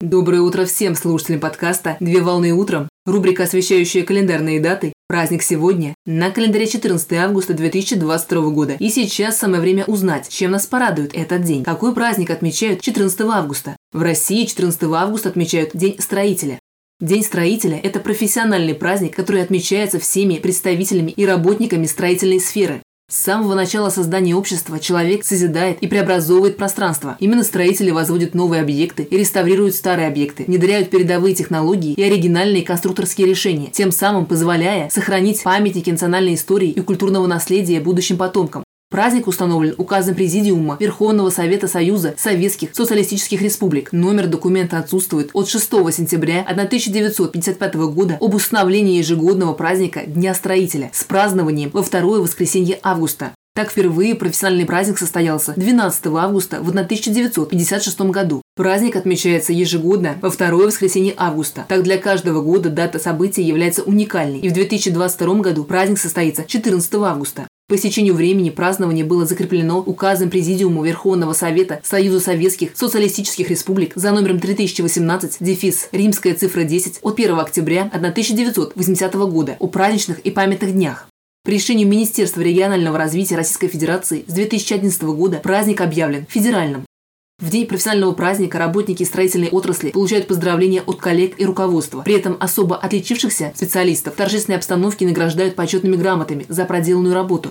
Доброе утро всем слушателям подкаста «Две волны утром». Рубрика, освещающая календарные даты. Праздник сегодня. На календаре 14 августа 2022 года. И сейчас самое время узнать, чем нас порадует этот день. Какой праздник отмечают 14 августа? В России 14 августа отмечают День строителя. День строителя – это профессиональный праздник, который отмечается всеми представителями и работниками строительной сферы. С самого начала создания общества человек созидает и преобразовывает пространство. Именно строители возводят новые объекты и реставрируют старые объекты, внедряют передовые технологии и оригинальные конструкторские решения, тем самым позволяя сохранить памятники национальной истории и культурного наследия будущим потомкам. Праздник установлен указом Президиума Верховного Совета Союза Советских Социалистических Республик. Номер документа отсутствует от 6 сентября 1955 года об установлении ежегодного праздника Дня строителя с празднованием во второе воскресенье августа. Так впервые профессиональный праздник состоялся 12 августа в 1956 году. Праздник отмечается ежегодно во второе воскресенье августа. Так для каждого года дата события является уникальной. И в 2022 году праздник состоится 14 августа. По истечению времени празднование было закреплено указом Президиума Верховного Совета Союза Советских Социалистических Республик за номером 3018, дефис, римская цифра 10, от 1 октября 1980 года о праздничных и памятных днях. По решению Министерства регионального развития Российской Федерации с 2011 года праздник объявлен федеральным. В день профессионального праздника работники строительной отрасли получают поздравления от коллег и руководства. При этом особо отличившихся специалистов в торжественной обстановке награждают почетными грамотами за проделанную работу.